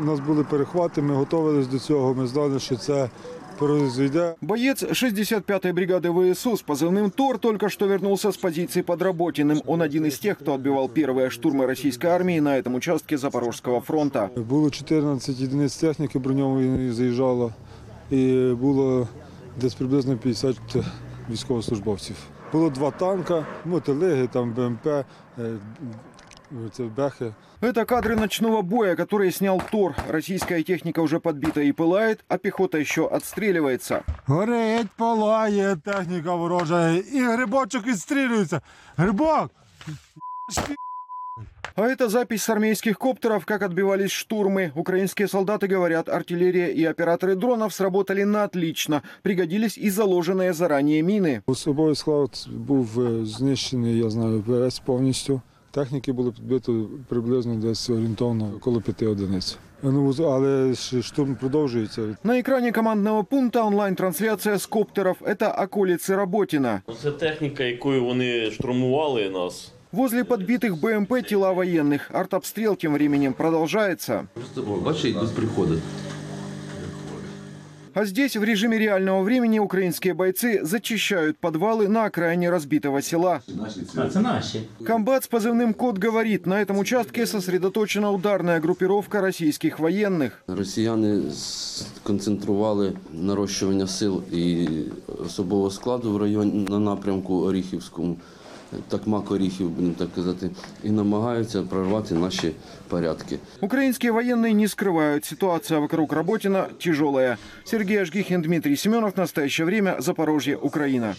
У нас були перехвати, ми готувалися до цього. Ми знали, що це произойде. Боец 65-й бригады ВСУ с позывным «Тор» только что вернулся с позиции под Работиным. Он один из тех, кто отбивал первые штурмы российской армии на этом участке Запорожского фронта. Було 14 одиниць техніки броньованої заїжджало, і було десь приблизно 50 військовослужбовців. Було два танка, мотилиги, там БМП, е, це бехи. Это кадры ночного боя, которые снял «Тор». Российская техника уже подбита и пылает, а пехота еще отстреливается. Горить, палає техніка ворожа, і грибочок відстрілюється. Грибок! А это запись с армейских коптеров, как отбивались штурмы. Украинские солдаты говорят, артиллерия и операторы дронов сработали на отлично. Пригодились и заложенные заранее мины. Особовий склад був е, знищений, я знаю, весь повністю. Техніки було підбито приблизно десь орієнтовно коло п'яти одиниць. Ну, але ж штурм продовжується. На экране командного пункта онлайн-трансляция с коптеров. Это околицы Работина. Це техніка, якою вони штурмували нас. Возле подбитых БМП тела военных. Артобстрел тем временем продолжается. Просто, о, бачите, йдуть приходи. А здесь в режиме реального времени украинские бойцы зачищают подвалы на окраине разбитого села. А, це наші. Комбат с позывным «Кот» говорит, на этом участке сосредоточена ударная группировка российских военных. Росіяни сконцентрували нарощування сил і особового складу в районі на напрямку Оріхівському, такмак Оріхів, будемо так казати, і намагаються прорвати наші порядки. Украинские военные не скрывают, ситуация вокруг Работина тяжелая. Сергей Ажгихин, Дмитрий Семенов. Настоящее время. Запорожье, Украина.